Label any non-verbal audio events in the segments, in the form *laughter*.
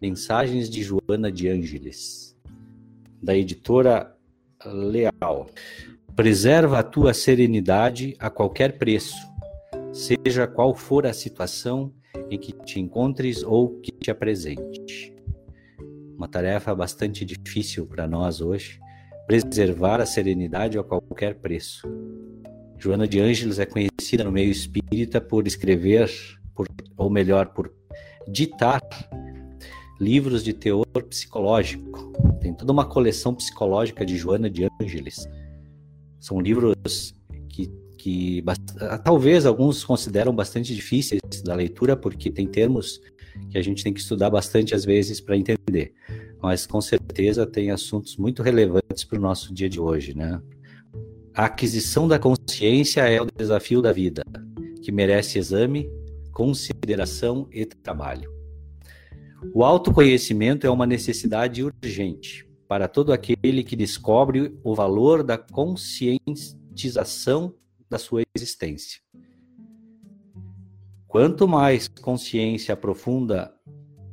Mensagens de Joana de Ângeles, da editora Leal. Preserva a tua serenidade a qualquer preço, seja qual for a situação em que te encontres ou que te apresente. Uma tarefa bastante difícil para nós hoje, preservar a serenidade a qualquer preço. Joana de Ângeles é conhecida no meio espírita por escrever, por, ou melhor, por ditar livros de teor psicológico. Tem toda uma coleção psicológica de Joana de Ângeles. São livros que, que talvez alguns consideram bastante difíceis da leitura, porque tem termos que a gente tem que estudar bastante às vezes para entender. Mas com certeza tem assuntos muito relevantes para o nosso dia de hoje, né? A aquisição da consciência é o desafio da vida, que merece exame, consideração e trabalho. O autoconhecimento é uma necessidade urgente para todo aquele que descobre o valor da conscientização da sua existência. Quanto mais consciência aprofunda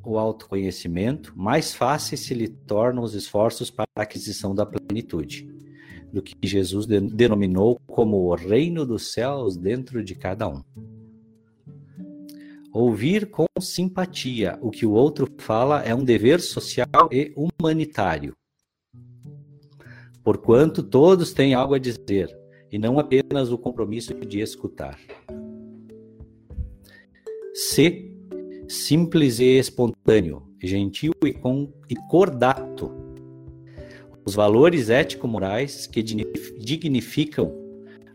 o autoconhecimento, mais fáceis se lhe tornam os esforços para a aquisição da plenitude, do que Jesus denominou como o reino dos céus dentro de cada um. Ouvir com simpatia o que o outro fala é um dever social e humanitário. Porquanto todos têm algo a dizer, e não apenas o compromisso de escutar. C. Simples e espontâneo, gentil e, com, e cordato. Os valores ético-morais que dignificam,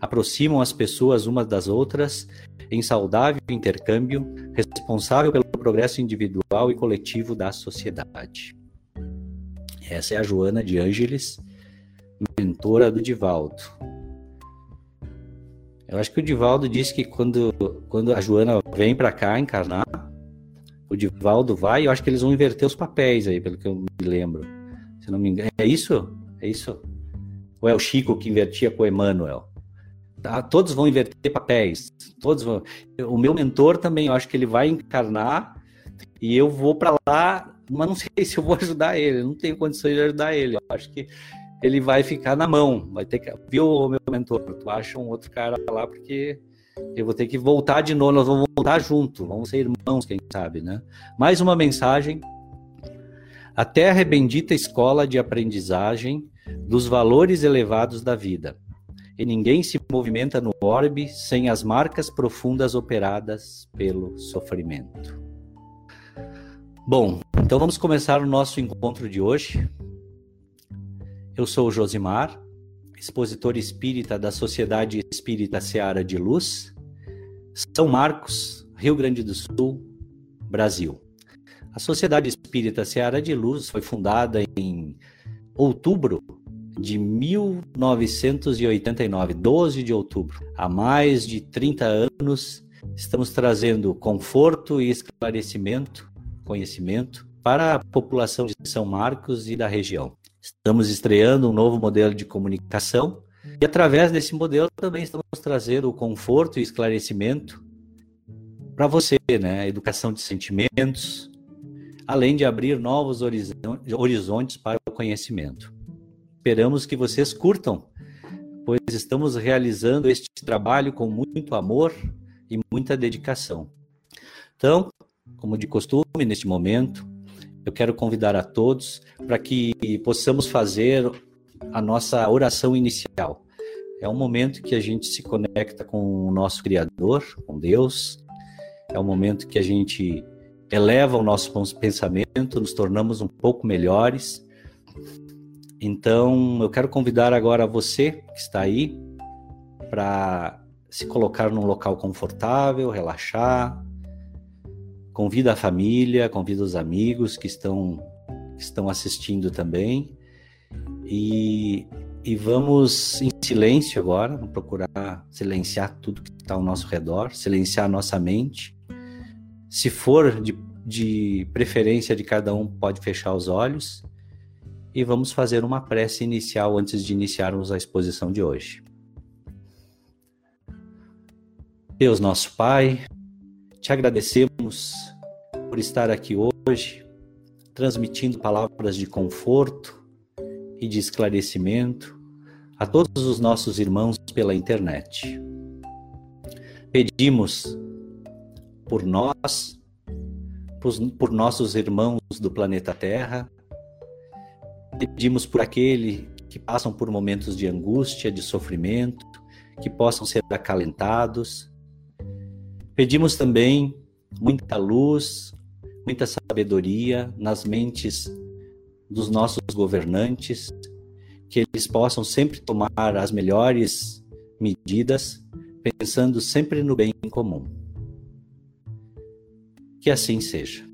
aproximam as pessoas umas das outras em saudável intercâmbio, responsável pelo progresso individual e coletivo da sociedade. Essa é a Joana de Ângeles, mentora do Divaldo. Eu acho que o Divaldo disse que quando, quando a Joana vem para cá encarnar, o Divaldo vai, eu acho que eles vão inverter os papéis aí, pelo que eu me lembro. Se não me engano. É isso? É isso? Ou é o Chico que invertia com o Emmanuel? Tá? Todos vão inverter papéis. Todos vão. O meu mentor também, eu acho que ele vai encarnar e eu vou para lá, mas não sei *laughs* se eu vou ajudar ele. Não tenho condições de ajudar ele. Eu acho que ele vai ficar na mão. Vai ter que. Viu, meu mentor? Tu acha um outro cara lá porque eu vou ter que voltar de novo. Nós vamos voltar junto. Vamos ser irmãos, quem sabe, né? Mais uma mensagem. A Terra é bendita escola de aprendizagem dos valores elevados da vida e ninguém se movimenta no orbe sem as marcas profundas operadas pelo sofrimento. Bom, então vamos começar o nosso encontro de hoje. Eu sou Josimar, expositor espírita da Sociedade Espírita Seara de Luz, São Marcos, Rio Grande do Sul, Brasil. A Sociedade Espírita Seara de Luz foi fundada em outubro de 1989, 12 de outubro. Há mais de 30 anos, estamos trazendo conforto e esclarecimento, conhecimento para a população de São Marcos e da região. Estamos estreando um novo modelo de comunicação e através desse modelo também estamos trazendo o conforto e esclarecimento para você, né? Educação de sentimentos, além de abrir novos horizontes para o conhecimento. Esperamos que vocês curtam, pois estamos realizando este trabalho com muito amor e muita dedicação. Então, como de costume, neste momento, eu quero convidar a todos para que possamos fazer a nossa oração inicial. É um momento que a gente se conecta com o nosso Criador, com Deus. É um momento que a gente eleva o nosso pensamento, nos tornamos um pouco melhores então, eu quero convidar agora você que está aí para se colocar num local confortável, relaxar. Convida a família, convida os amigos que estão, que estão assistindo também. E, e vamos em silêncio agora, vamos procurar silenciar tudo que está ao nosso redor, silenciar a nossa mente. Se for de, de preferência de cada um, pode fechar os olhos. E vamos fazer uma prece inicial antes de iniciarmos a exposição de hoje. Deus, nosso Pai, te agradecemos por estar aqui hoje, transmitindo palavras de conforto e de esclarecimento a todos os nossos irmãos pela internet. Pedimos por nós, por nossos irmãos do planeta Terra, pedimos por aqueles que passam por momentos de angústia, de sofrimento, que possam ser acalentados. Pedimos também muita luz, muita sabedoria nas mentes dos nossos governantes, que eles possam sempre tomar as melhores medidas, pensando sempre no bem comum. Que assim seja.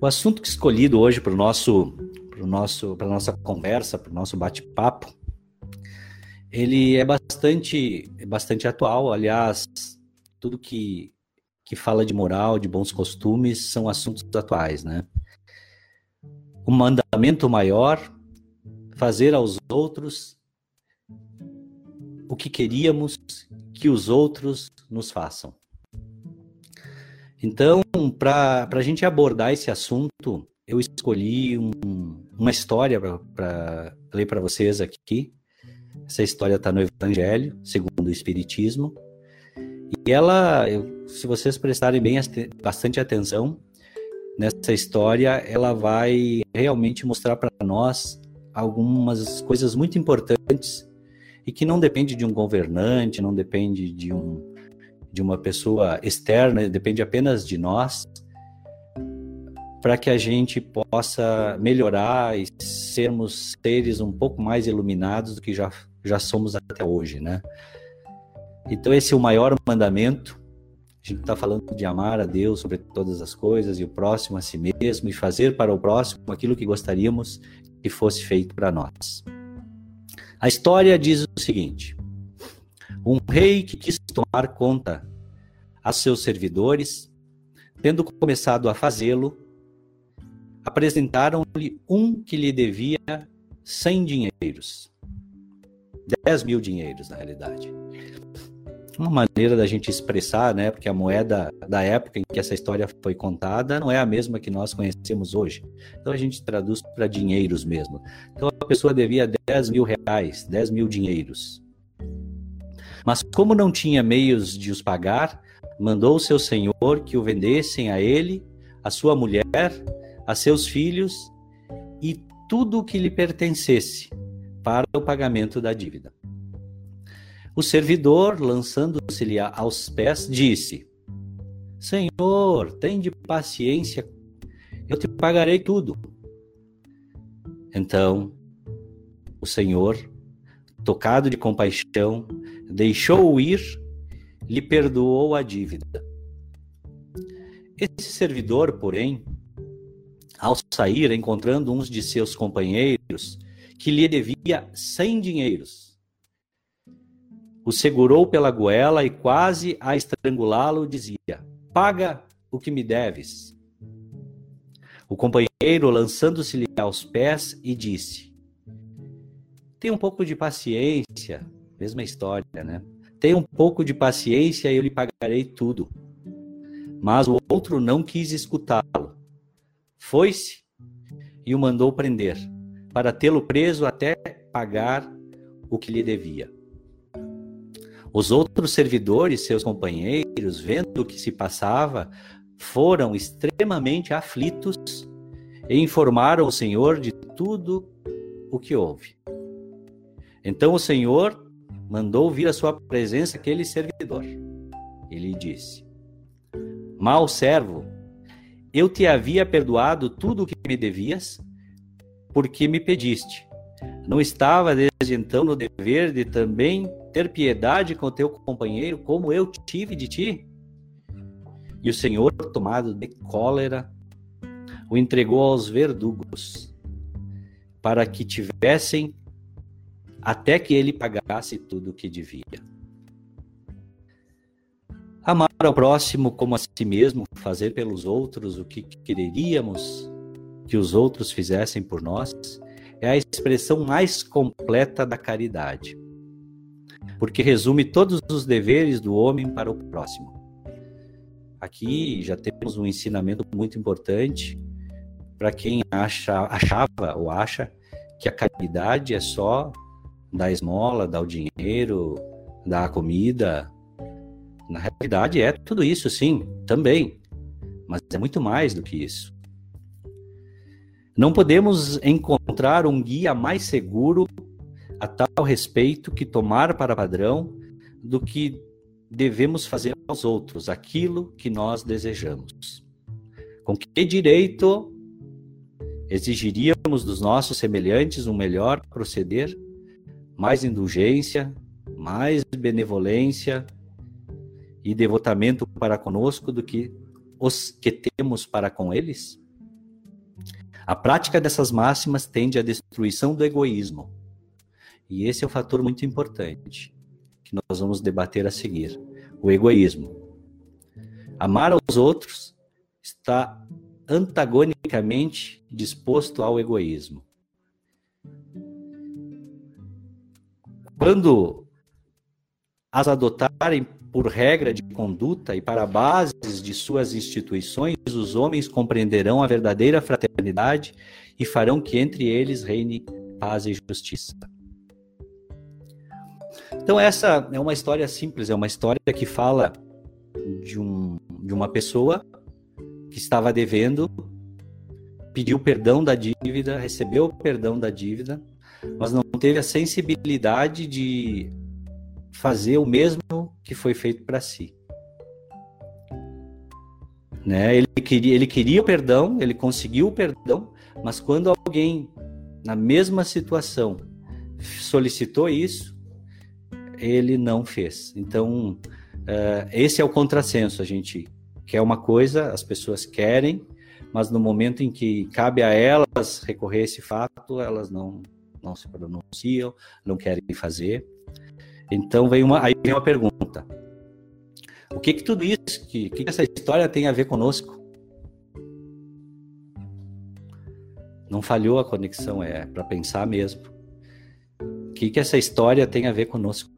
O assunto que escolhido hoje para o nosso, para nosso, para nossa conversa, para o nosso bate-papo, ele é bastante, é bastante atual. Aliás, tudo que que fala de moral, de bons costumes, são assuntos atuais, né? O mandamento maior, fazer aos outros o que queríamos que os outros nos façam. Então, para a gente abordar esse assunto, eu escolhi um, uma história para ler para vocês aqui. Essa história está no Evangelho, segundo o Espiritismo. E ela, eu, se vocês prestarem bem bastante atenção nessa história, ela vai realmente mostrar para nós algumas coisas muito importantes e que não depende de um governante, não depende de um de uma pessoa externa, depende apenas de nós, para que a gente possa melhorar e sermos seres um pouco mais iluminados do que já, já somos até hoje, né? Então, esse é o maior mandamento. A gente está falando de amar a Deus sobre todas as coisas e o próximo a si mesmo e fazer para o próximo aquilo que gostaríamos que fosse feito para nós. A história diz o seguinte: rei que quis tomar conta a seus servidores, tendo começado a fazê-lo, apresentaram-lhe um que lhe devia cem dinheiros. dez mil dinheiros, na realidade uma maneira da gente expressar, né? Porque a moeda da época em que essa história foi contada não é a mesma que nós conhecemos hoje. Então a gente traduz para dinheiros mesmo. Então a pessoa devia 10 mil reais, 10 mil dinheiros. Mas como não tinha meios de os pagar, mandou seu senhor que o vendessem a ele, a sua mulher, a seus filhos e tudo o que lhe pertencesse para o pagamento da dívida. O servidor, lançando-se-lhe aos pés, disse: Senhor, tem de paciência, eu te pagarei tudo. Então, o Senhor, tocado de compaixão, deixou-o ir, lhe perdoou a dívida. Esse servidor, porém, ao sair, encontrando uns de seus companheiros, que lhe devia cem dinheiros, o segurou pela goela e quase a estrangulá-lo dizia: Paga o que me deves. O companheiro, lançando-se-lhe aos pés, e disse: Tenha um pouco de paciência. Mesma história, né? Tenha um pouco de paciência e eu lhe pagarei tudo. Mas o outro não quis escutá-lo. Foi-se e o mandou prender, para tê-lo preso até pagar o que lhe devia. Os outros servidores, seus companheiros, vendo o que se passava, foram extremamente aflitos e informaram o Senhor de tudo o que houve. Então o Senhor mandou vir à sua presença aquele servidor. Ele disse: Mal servo, eu te havia perdoado tudo o que me devias, porque me pediste. Não estava desde então no dever de também ter piedade com teu companheiro, como eu tive de ti? E o Senhor, tomado de cólera, o entregou aos verdugos, para que tivessem até que ele pagasse tudo o que devia. Amar ao próximo como a si mesmo, fazer pelos outros o que quereríamos que os outros fizessem por nós, é a expressão mais completa da caridade, porque resume todos os deveres do homem para o próximo. Aqui já temos um ensinamento muito importante para quem acha, achava ou acha que a caridade é só dar esmola, dar o dinheiro, dar a comida. Na realidade é tudo isso, sim, também. Mas é muito mais do que isso. Não podemos encontrar um guia mais seguro a tal respeito que tomar para padrão do que devemos fazer aos outros aquilo que nós desejamos. Com que direito exigiríamos dos nossos semelhantes um melhor proceder, mais indulgência, mais benevolência e devotamento para conosco do que os que temos para com eles? A prática dessas máximas tende à destruição do egoísmo. E esse é um fator muito importante que nós vamos debater a seguir: o egoísmo. Amar aos outros está antagonicamente disposto ao egoísmo. Quando as adotarem por regra de conduta e para bases de suas instituições, os homens compreenderão a verdadeira fraternidade e farão que entre eles reine paz e justiça. Então essa é uma história simples, é uma história que fala de, um, de uma pessoa que estava devendo, pediu perdão da dívida, recebeu o perdão da dívida, mas não teve a sensibilidade de fazer o mesmo que foi feito para si. Né? Ele, queria, ele queria o perdão, ele conseguiu o perdão, mas quando alguém na mesma situação solicitou isso, ele não fez. Então, uh, esse é o contrassenso. A gente quer uma coisa, as pessoas querem, mas no momento em que cabe a elas recorrer a esse fato, elas não, não se pronunciam, não querem fazer. Então vem uma, aí vem uma pergunta. O que que tudo isso, que, que essa história tem a ver conosco? Não falhou a conexão, é para pensar mesmo. O que que essa história tem a ver conosco?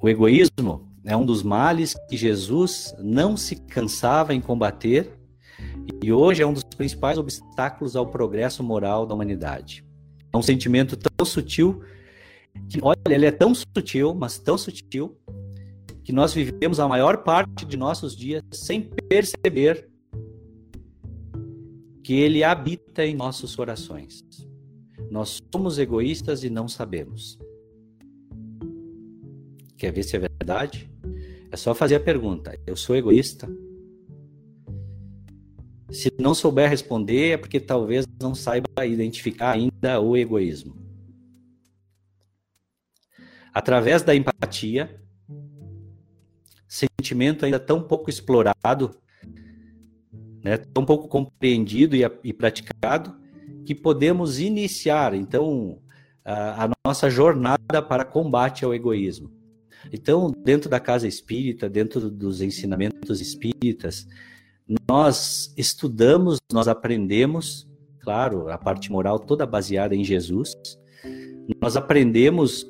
O egoísmo é um dos males que Jesus não se cansava em combater e hoje é um dos principais obstáculos ao progresso moral da humanidade. É um sentimento tão sutil que, olha, ele é tão sutil, mas tão sutil, que nós vivemos a maior parte de nossos dias sem perceber que ele habita em nossos corações. Nós somos egoístas e não sabemos. Quer ver se é verdade? É só fazer a pergunta: eu sou egoísta? Se não souber responder, é porque talvez não saiba identificar ainda o egoísmo. Através da empatia, sentimento ainda tão pouco explorado, né, tão pouco compreendido e, e praticado, que podemos iniciar, então, a, a nossa jornada para combate ao egoísmo. Então, dentro da casa espírita, dentro dos ensinamentos espíritas, nós estudamos, nós aprendemos, claro, a parte moral toda baseada em Jesus. Nós aprendemos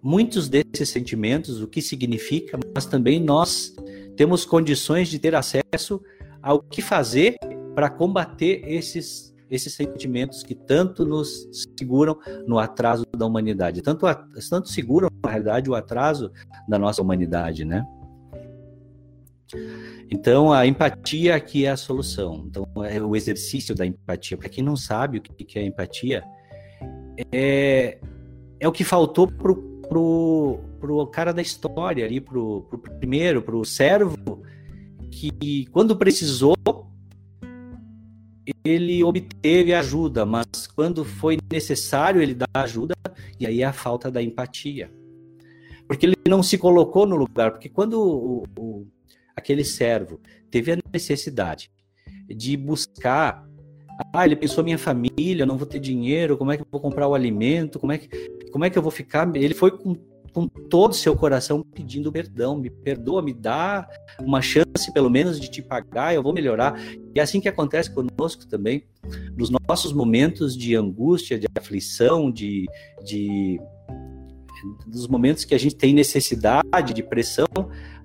muitos desses sentimentos, o que significa, mas também nós temos condições de ter acesso ao que fazer para combater esses esses sentimentos que tanto nos seguram no atraso da humanidade, tanto, tanto seguram, na realidade, o atraso da nossa humanidade, né? Então, a empatia aqui é a solução. Então, é o exercício da empatia. Para quem não sabe o que é empatia, é, é o que faltou pro, pro, pro cara da história ali, pro, pro primeiro, pro servo, que quando precisou, ele obteve ajuda, mas quando foi necessário ele dar ajuda, e aí é a falta da empatia. Porque ele não se colocou no lugar, porque quando o, o, aquele servo teve a necessidade de buscar, ah, ele pensou minha família, não vou ter dinheiro, como é que eu vou comprar o alimento, como é que, como é que eu vou ficar? Ele foi com com todo o seu coração pedindo perdão, me perdoa, me dá uma chance pelo menos de te pagar, eu vou melhorar. E é assim que acontece conosco também, nos nossos momentos de angústia, de aflição, de, de dos momentos que a gente tem necessidade de pressão,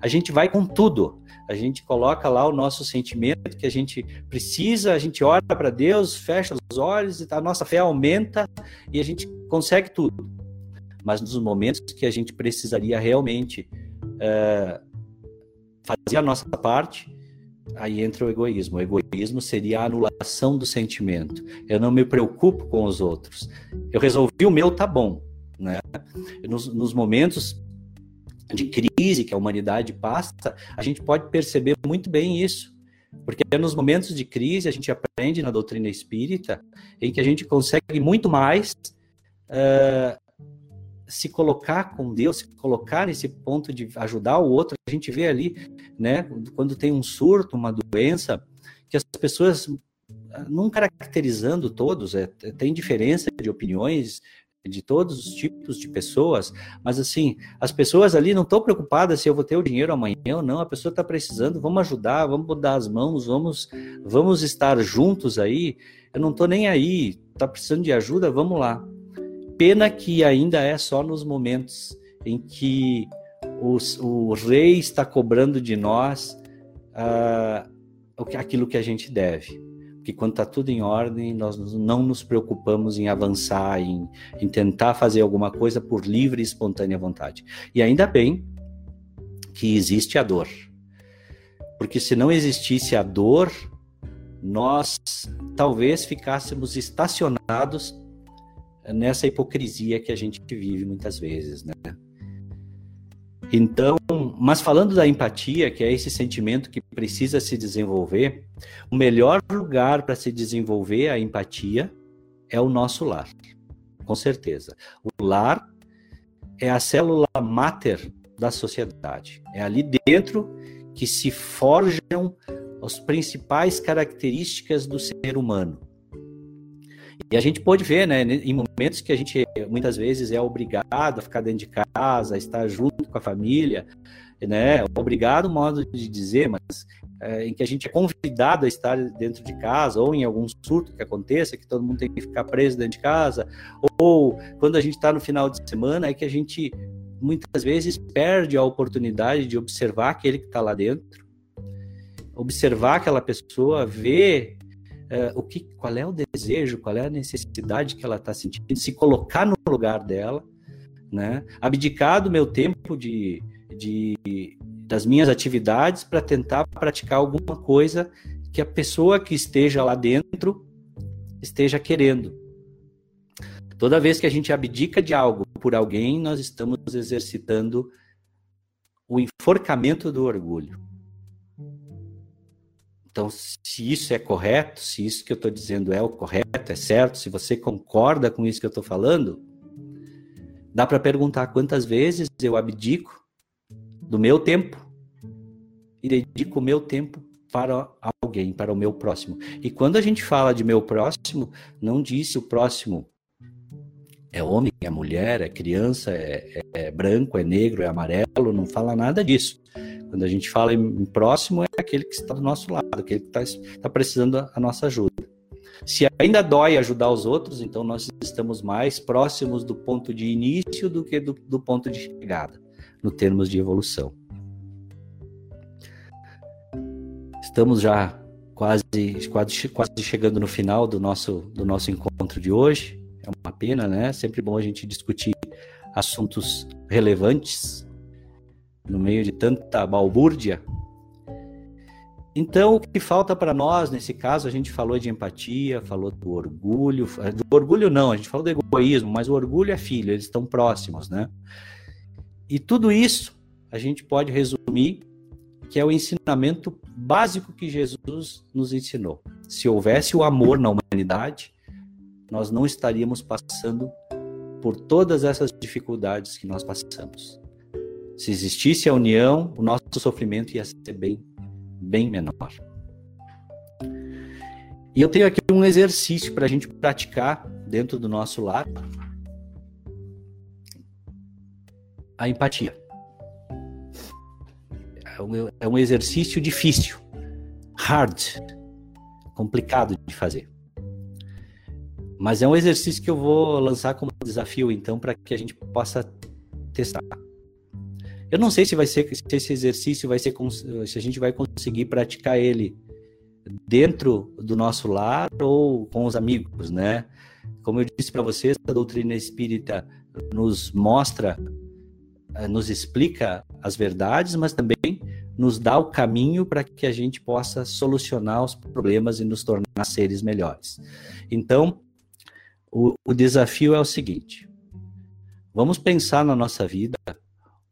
a gente vai com tudo. A gente coloca lá o nosso sentimento que a gente precisa, a gente ora para Deus, fecha os olhos e a nossa fé aumenta e a gente consegue tudo mas nos momentos que a gente precisaria realmente é, fazer a nossa parte, aí entra o egoísmo. O egoísmo seria a anulação do sentimento. Eu não me preocupo com os outros. Eu resolvi o meu, tá bom. Né? Nos, nos momentos de crise que a humanidade passa, a gente pode perceber muito bem isso. Porque é nos momentos de crise a gente aprende na doutrina espírita em que a gente consegue muito mais uh, se colocar com Deus, se colocar nesse ponto de ajudar o outro, a gente vê ali, né, quando tem um surto, uma doença, que as pessoas, não caracterizando todos, é, tem diferença de opiniões de todos os tipos de pessoas, mas assim, as pessoas ali não estão preocupadas se eu vou ter o dinheiro amanhã ou não, a pessoa está precisando, vamos ajudar, vamos dar as mãos, vamos, vamos estar juntos aí, eu não estou nem aí, está precisando de ajuda, vamos lá. Pena que ainda é só nos momentos em que os, o rei está cobrando de nós uh, aquilo que a gente deve. Porque quando está tudo em ordem, nós não nos preocupamos em avançar, em, em tentar fazer alguma coisa por livre e espontânea vontade. E ainda bem que existe a dor. Porque se não existisse a dor, nós talvez ficássemos estacionados nessa hipocrisia que a gente vive muitas vezes, né? Então, mas falando da empatia, que é esse sentimento que precisa se desenvolver, o melhor lugar para se desenvolver a empatia é o nosso lar, com certeza. O lar é a célula máter da sociedade. É ali dentro que se forjam as principais características do ser humano. E a gente pode ver, né, em momentos que a gente muitas vezes é obrigado a ficar dentro de casa, a estar junto com a família, né, obrigado, modo de dizer, mas é, em que a gente é convidado a estar dentro de casa, ou em algum surto que aconteça, que todo mundo tem que ficar preso dentro de casa, ou quando a gente está no final de semana, é que a gente muitas vezes perde a oportunidade de observar aquele que está lá dentro, observar aquela pessoa, ver é, o que, qual é o desejo, qual é a necessidade que ela está sentindo, se colocar no lugar dela, né? Abdicar do meu tempo de, de das minhas atividades para tentar praticar alguma coisa que a pessoa que esteja lá dentro esteja querendo. Toda vez que a gente abdica de algo por alguém, nós estamos exercitando o enforcamento do orgulho. Então, se isso é correto, se isso que eu estou dizendo é o correto, é certo, se você concorda com isso que eu estou falando, dá para perguntar quantas vezes eu abdico do meu tempo e dedico o meu tempo para alguém, para o meu próximo. E quando a gente fala de meu próximo, não disse o próximo é homem, é mulher, é criança, é, é, é branco, é negro, é amarelo, não fala nada disso. Quando a gente fala em próximo, é aquele que está do nosso lado, aquele que está tá precisando da nossa ajuda. Se ainda dói ajudar os outros, então nós estamos mais próximos do ponto de início do que do, do ponto de chegada, no termos de evolução. Estamos já quase, quase, quase chegando no final do nosso, do nosso encontro de hoje. É uma pena, né? Sempre bom a gente discutir assuntos relevantes no meio de tanta balbúrdia. Então, o que falta para nós, nesse caso, a gente falou de empatia, falou do orgulho. Do orgulho, não, a gente falou do egoísmo, mas o orgulho é filho, eles estão próximos, né? E tudo isso a gente pode resumir que é o ensinamento básico que Jesus nos ensinou. se houvesse o amor na humanidade, nós não estaríamos passando por todas essas dificuldades que nós passamos. Se existisse a união, o nosso sofrimento ia ser bem, bem menor. E eu tenho aqui um exercício para a gente praticar dentro do nosso lar. A empatia. É um exercício difícil, hard, complicado de fazer. Mas é um exercício que eu vou lançar como desafio, então, para que a gente possa testar. Eu não sei se vai ser se esse exercício vai ser se a gente vai conseguir praticar ele dentro do nosso lar ou com os amigos, né? Como eu disse para vocês, a doutrina espírita nos mostra, eh, nos explica as verdades, mas também nos dá o caminho para que a gente possa solucionar os problemas e nos tornar seres melhores. Então, o, o desafio é o seguinte: vamos pensar na nossa vida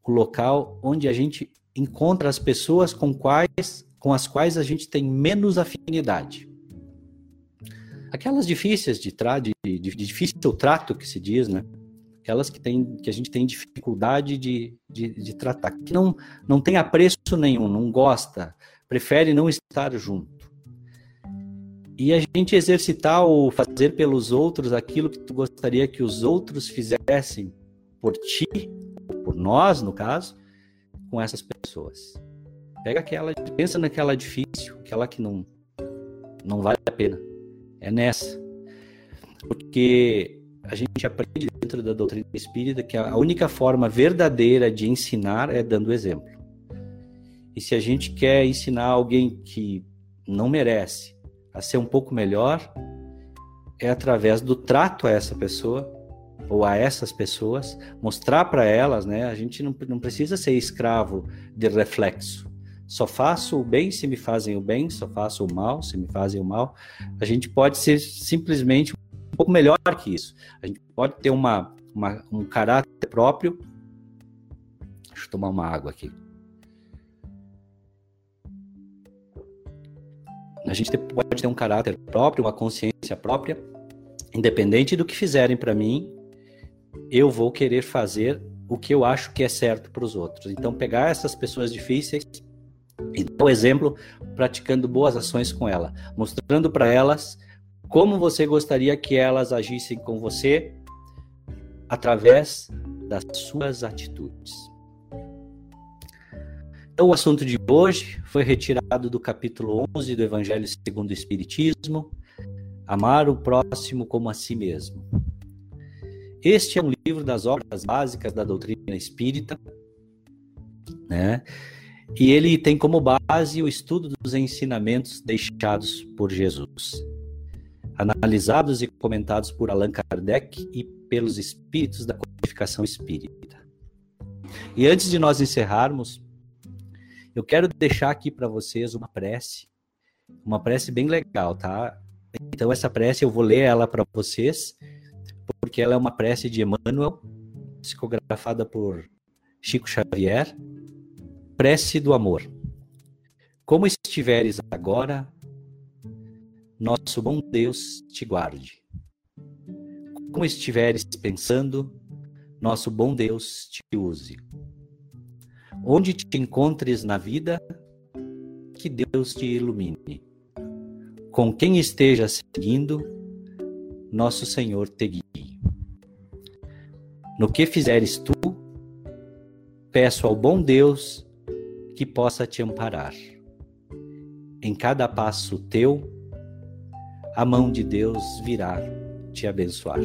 o local onde a gente encontra as pessoas com quais com as quais a gente tem menos afinidade. Aquelas difíceis de, tra de, de, de difícil trato que se diz, né? Aquelas que, tem, que a gente tem dificuldade de, de, de tratar, que não, não tem apreço nenhum, não gosta, prefere não estar junto. E a gente exercitar ou fazer pelos outros aquilo que tu gostaria que os outros fizessem por ti, nós, no caso, com essas pessoas. Pega aquela, pensa naquela difícil, aquela que não não vale a pena. É nessa. Porque a gente aprende dentro da doutrina espírita que a única forma verdadeira de ensinar é dando exemplo. E se a gente quer ensinar alguém que não merece a ser um pouco melhor, é através do trato a essa pessoa ou a essas pessoas, mostrar para elas, né? A gente não, não precisa ser escravo de reflexo. Só faço o bem se me fazem o bem, só faço o mal se me fazem o mal. A gente pode ser simplesmente um pouco melhor que isso. A gente pode ter uma, uma um caráter próprio. Deixa eu tomar uma água aqui. A gente pode ter um caráter próprio, uma consciência própria, independente do que fizerem para mim, eu vou querer fazer o que eu acho que é certo para os outros. Então, pegar essas pessoas difíceis e dar o exemplo praticando boas ações com ela, mostrando para elas como você gostaria que elas agissem com você através das suas atitudes. Então, o assunto de hoje foi retirado do capítulo 11 do Evangelho segundo o Espiritismo, Amar o próximo como a si mesmo. Este é um livro das obras básicas da doutrina espírita, né? E ele tem como base o estudo dos ensinamentos deixados por Jesus, analisados e comentados por Allan Kardec e pelos espíritos da codificação espírita. E antes de nós encerrarmos, eu quero deixar aqui para vocês uma prece, uma prece bem legal, tá? Então essa prece eu vou ler ela para vocês, porque ela é uma prece de Emmanuel, psicografada por Chico Xavier, Prece do amor. Como estiveres agora, nosso bom Deus te guarde. Como estiveres pensando, nosso bom Deus te use. Onde te encontres na vida, que Deus te ilumine. Com quem esteja seguindo, nosso Senhor te guie. No que fizeres tu, peço ao bom Deus que possa te amparar. Em cada passo teu, a mão de Deus virá te abençoar.